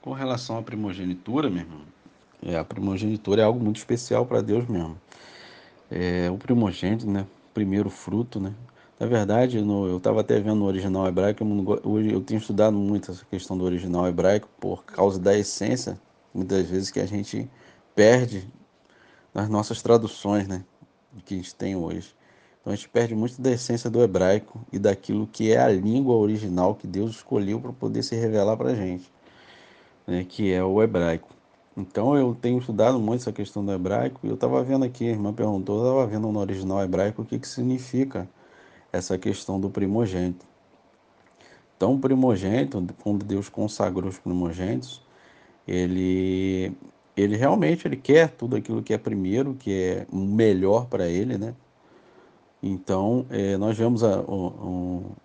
Com relação à primogenitura, meu irmão, é, a primogenitura é algo muito especial para Deus mesmo. É, o primogênito, né? Primeiro fruto, né? Na verdade, no, eu estava até vendo no original hebraico, eu, hoje eu tenho estudado muito essa questão do original hebraico por causa da essência, muitas vezes que a gente perde nas nossas traduções, né? Que a gente tem hoje. Então a gente perde muito da essência do hebraico e daquilo que é a língua original que Deus escolheu para poder se revelar para a gente, né? que é o hebraico. Então eu tenho estudado muito essa questão do hebraico e eu estava vendo aqui, a irmã perguntou, eu estava vendo no original hebraico o que, que significa essa questão do primogênito. Então o primogênito, quando Deus consagrou os primogênitos, ele, ele realmente ele quer tudo aquilo que é primeiro, que é melhor para ele, né? Então, é, nós vemos a, a,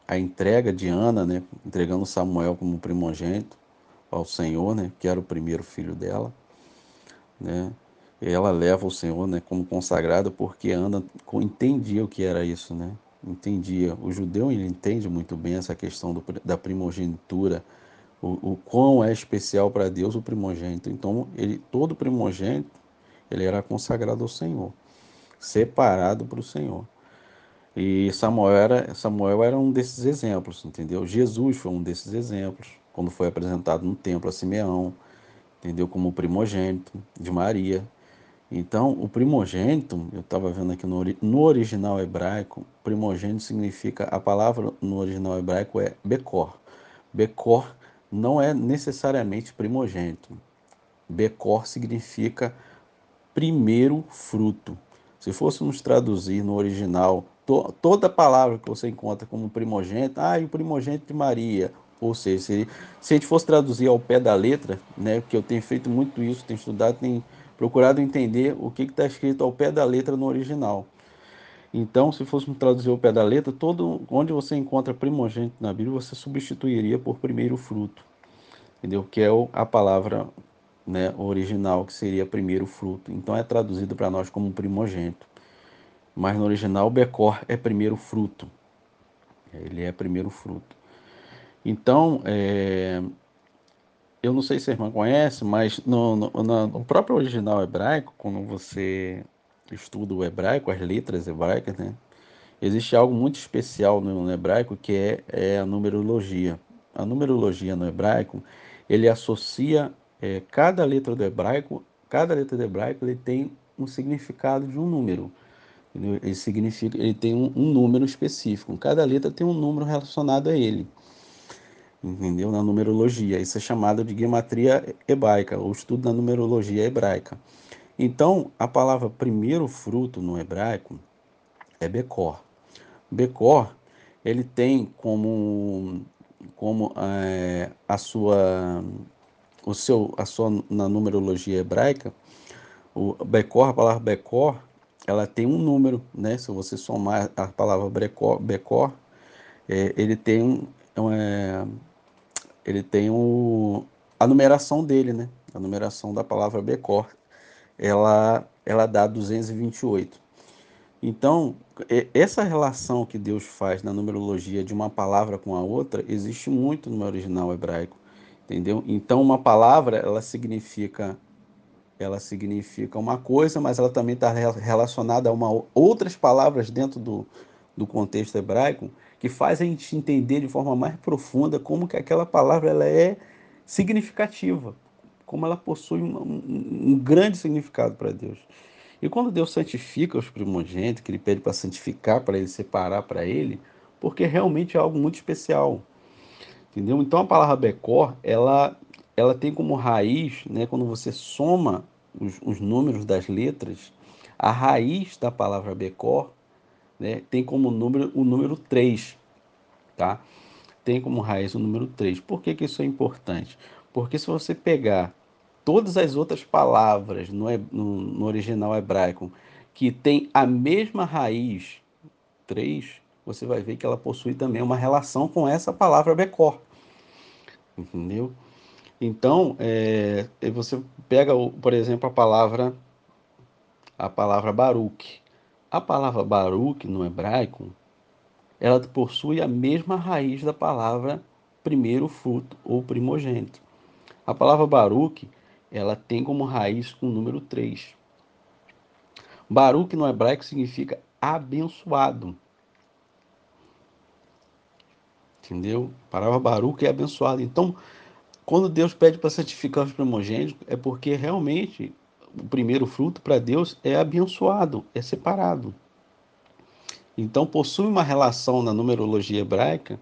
a entrega de Ana, né, entregando Samuel como primogênito ao Senhor, né, que era o primeiro filho dela né? Ela leva o Senhor, né, como consagrada, porque Ana entendia o que era isso, né? Entendia. O judeu ele entende muito bem essa questão do, da primogenitura, o, o quão é especial para Deus o primogênito. Então, ele todo primogênito ele era consagrado ao Senhor, separado para o Senhor. E Samuel era, Samuel era um desses exemplos, entendeu? Jesus foi um desses exemplos, quando foi apresentado no templo a Simeão entendeu? Como primogênito de Maria. Então, o primogênito, eu estava vendo aqui no, no original hebraico, primogênito significa, a palavra no original hebraico é Becor. Becor não é necessariamente primogênito. Becor significa primeiro fruto. Se fôssemos traduzir no original, to, toda palavra que você encontra como primogênito, ah, e o primogênito de Maria, ou seja, se, se a gente fosse traduzir ao pé da letra, né, que eu tenho feito muito isso, tenho estudado, tenho procurado entender o que está escrito ao pé da letra no original. Então, se fôssemos traduzir ao pé da letra, todo onde você encontra primogênito na Bíblia, você substituiria por primeiro fruto, entendeu? Que é a palavra né, original, que seria primeiro fruto. Então, é traduzido para nós como primogênito. Mas no original, Becor é primeiro fruto. Ele é primeiro fruto. Então, é, eu não sei se a irmã conhece, mas no, no, no, próprio original hebraico, quando você estuda o hebraico, as letras hebraicas, né, existe algo muito especial no, hebraico que é, é, a numerologia. A numerologia no hebraico, ele associa é, cada letra do hebraico, cada letra do hebraico ele tem um significado de um número. Ele significa, ele tem um, um número específico. Cada letra tem um número relacionado a ele entendeu? Na numerologia. Isso é chamado de gematria hebraica, ou estudo da numerologia hebraica. Então, a palavra primeiro fruto no hebraico é Becor. Becor, ele tem como, como é, a sua, o seu, a sua, na numerologia hebraica, o Becor, a palavra Becor, ela tem um número, né? Se você somar a palavra Becor, Becor é, ele tem um, é, ele tem o, a numeração dele, né? A numeração da palavra Becor, ela, ela dá 228. Então, essa relação que Deus faz na numerologia de uma palavra com a outra existe muito no original hebraico, entendeu? Então, uma palavra, ela significa ela significa uma coisa, mas ela também está relacionada a uma, outras palavras dentro do, do contexto hebraico que faz a gente entender de forma mais profunda como que aquela palavra ela é significativa, como ela possui um, um, um grande significado para Deus. E quando Deus santifica os primogênitos, que Ele pede para santificar, para Ele separar para Ele, porque realmente é algo muito especial, entendeu? Então a palavra Becor, ela, ela tem como raiz, né, quando você soma os, os números das letras, a raiz da palavra Becor né, tem como número o número 3, tá? Tem como raiz o número 3. Por que, que isso é importante? Porque se você pegar todas as outras palavras no, no, no original hebraico que tem a mesma raiz 3, você vai ver que ela possui também uma relação com essa palavra Becor. Entendeu? Então, é, você pega, por exemplo, a palavra a palavra Baruch. A palavra Baruch no hebraico, ela possui a mesma raiz da palavra primeiro fruto ou primogênito. A palavra Baruch, ela tem como raiz o número 3. Baruch no hebraico significa abençoado. Entendeu? A palavra Baruch é abençoado. Então, quando Deus pede para santificar os primogênitos, é porque realmente o primeiro fruto para Deus é abençoado, é separado. Então, possui uma relação na numerologia hebraica,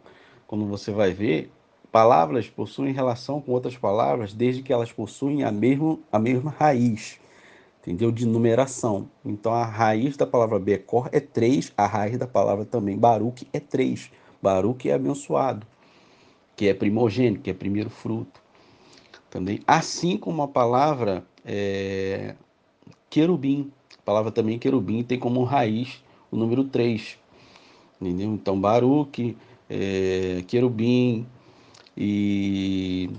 quando você vai ver, palavras possuem relação com outras palavras desde que elas possuem a, mesmo, a mesma raiz, entendeu? De numeração. Então, a raiz da palavra Becor é 3, a raiz da palavra também Baruch é 3. Baruch é abençoado, que é primogênito, que é primeiro fruto. Também, assim como a palavra é, querubim, a palavra também querubim tem como raiz o número 3. Entendeu? Então, Baruch, é, querubim e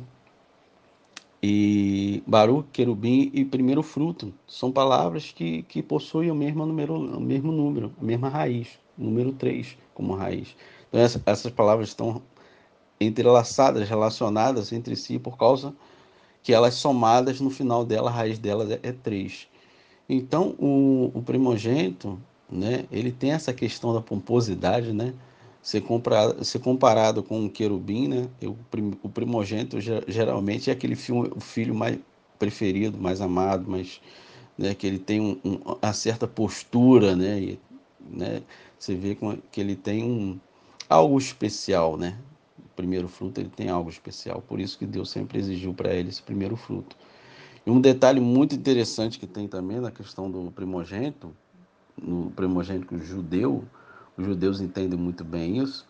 e querubim e primeiro fruto são palavras que, que possuem o mesmo número, o mesmo número, a mesma raiz, número 3 como raiz. Então, essa, essas palavras estão entrelaçadas, relacionadas entre si por causa que elas somadas no final dela, a raiz delas é, é 3. Então, o, o primogênito, né, ele tem essa questão da pomposidade, né? Ser comparado, ser comparado com um querubim, né? O, o primogênito geralmente é aquele filho, o filho mais preferido, mais amado, mais, né, que ele tem um, um, uma certa postura, né? E, né? Você vê que ele tem um, algo especial, né? Primeiro fruto ele tem algo especial, por isso que Deus sempre exigiu para ele esse primeiro fruto. E um detalhe muito interessante que tem também na questão do primogênito, no primogênito judeu, os judeus entendem muito bem isso,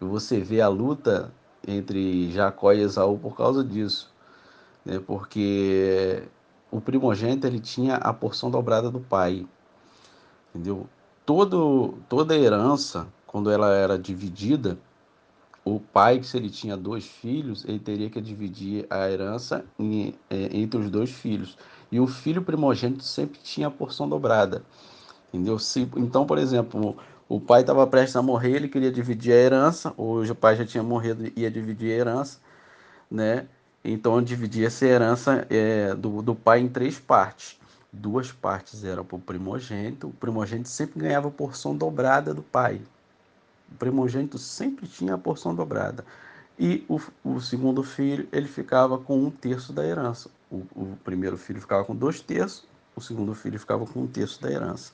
e você vê a luta entre Jacó e Esaú por causa disso, né? porque o primogênito ele tinha a porção dobrada do pai, entendeu? Todo, toda a herança, quando ela era dividida, o pai, se ele tinha dois filhos, ele teria que dividir a herança em, é, entre os dois filhos. E o filho primogênito sempre tinha a porção dobrada. Entendeu? Se, então, por exemplo, o pai estava prestes a morrer, ele queria dividir a herança, hoje o pai já tinha morrido e ia dividir a herança, né? Então dividia essa herança é, do, do pai em três partes. Duas partes eram para o primogênito, o primogênito sempre ganhava a porção dobrada do pai, o primogênito sempre tinha a porção dobrada. E o, o segundo filho, ele ficava com um terço da herança. O, o primeiro filho ficava com dois terços, o segundo filho ficava com um terço da herança.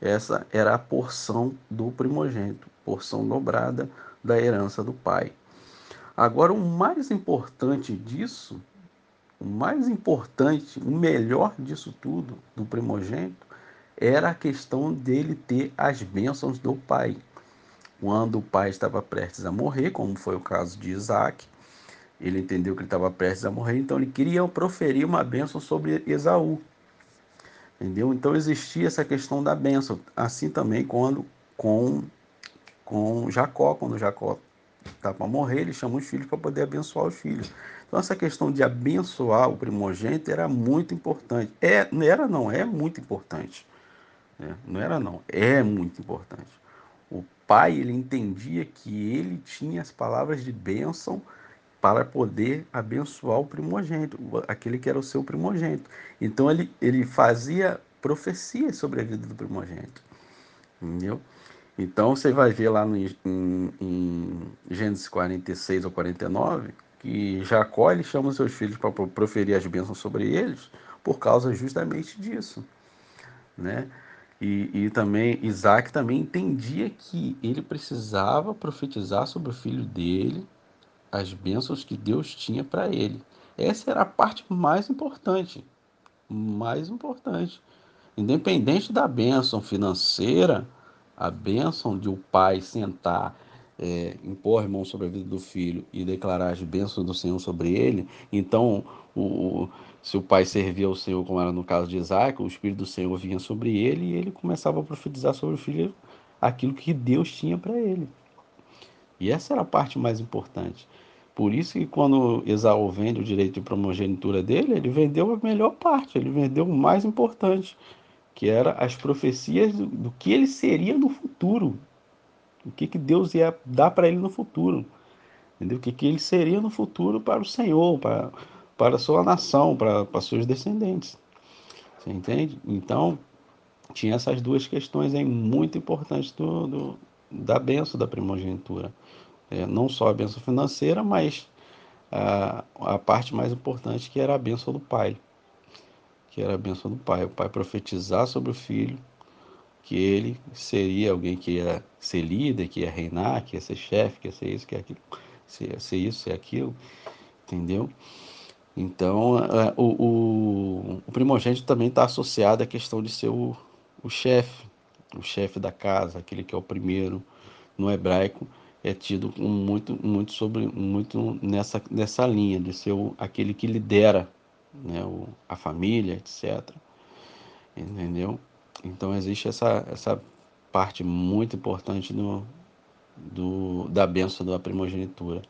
Essa era a porção do primogênito, porção dobrada da herança do pai. Agora, o mais importante disso, o mais importante, o melhor disso tudo, do primogênito, era a questão dele ter as bênçãos do pai quando o pai estava prestes a morrer, como foi o caso de Isaac, ele entendeu que ele estava prestes a morrer, então ele queria proferir uma bênção sobre Esaú. Entendeu? Então existia essa questão da bênção. Assim também quando com, com Jacó, quando Jacó está para morrer, ele chama os filhos para poder abençoar os filhos. Então essa questão de abençoar o primogênito era muito importante. É, não era não, é muito importante. É, não era não, é muito importante pai ele entendia que ele tinha as palavras de bênção para poder abençoar o primogênito, aquele que era o seu primogênito. Então ele, ele fazia profecia sobre a vida do primogênito. Entendeu? Então você vai ver lá no, em, em Gênesis 46 ou 49 que Jacó ele chama seus filhos para proferir as bênçãos sobre eles por causa justamente disso, né? E, e também Isaac também entendia que ele precisava profetizar sobre o filho dele as bênçãos que Deus tinha para ele. Essa era a parte mais importante, mais importante. Independente da bênção financeira, a bênção de o pai sentar, é, impor a mão sobre a vida do filho e declarar as bênçãos do Senhor sobre ele, então o, se o pai servia ao Senhor, como era no caso de Isaac, o Espírito do Senhor vinha sobre ele e ele começava a profetizar sobre o filho aquilo que Deus tinha para ele. E essa era a parte mais importante. Por isso que quando Esaú vende o direito de primogenitura dele, ele vendeu a melhor parte, ele vendeu o mais importante, que era as profecias do, do que ele seria no futuro. O que, que Deus ia dar para ele no futuro. Entendeu? O que, que ele seria no futuro para o Senhor, para para sua nação, para, para seus descendentes. Você entende? Então, tinha essas duas questões aí muito importantes do, do da benção da primogenitura. É, não só a benção financeira, mas a, a parte mais importante que era a benção do pai. Que era a benção do pai. O pai profetizar sobre o filho que ele seria alguém que ia ser líder, que ia reinar, que ia ser chefe, que ia ser isso, que ia aquilo, ser, ser isso, ser aquilo, entendeu? Então, é, o, o, o primogênito também está associado à questão de ser o, chefe, o chefe da casa, aquele que é o primeiro no hebraico, é tido muito, muito sobre, muito nessa, nessa linha de ser o, aquele que lidera, né, o, a família, etc. Entendeu? Então existe essa, essa parte muito importante do, do, da benção da primogenitura.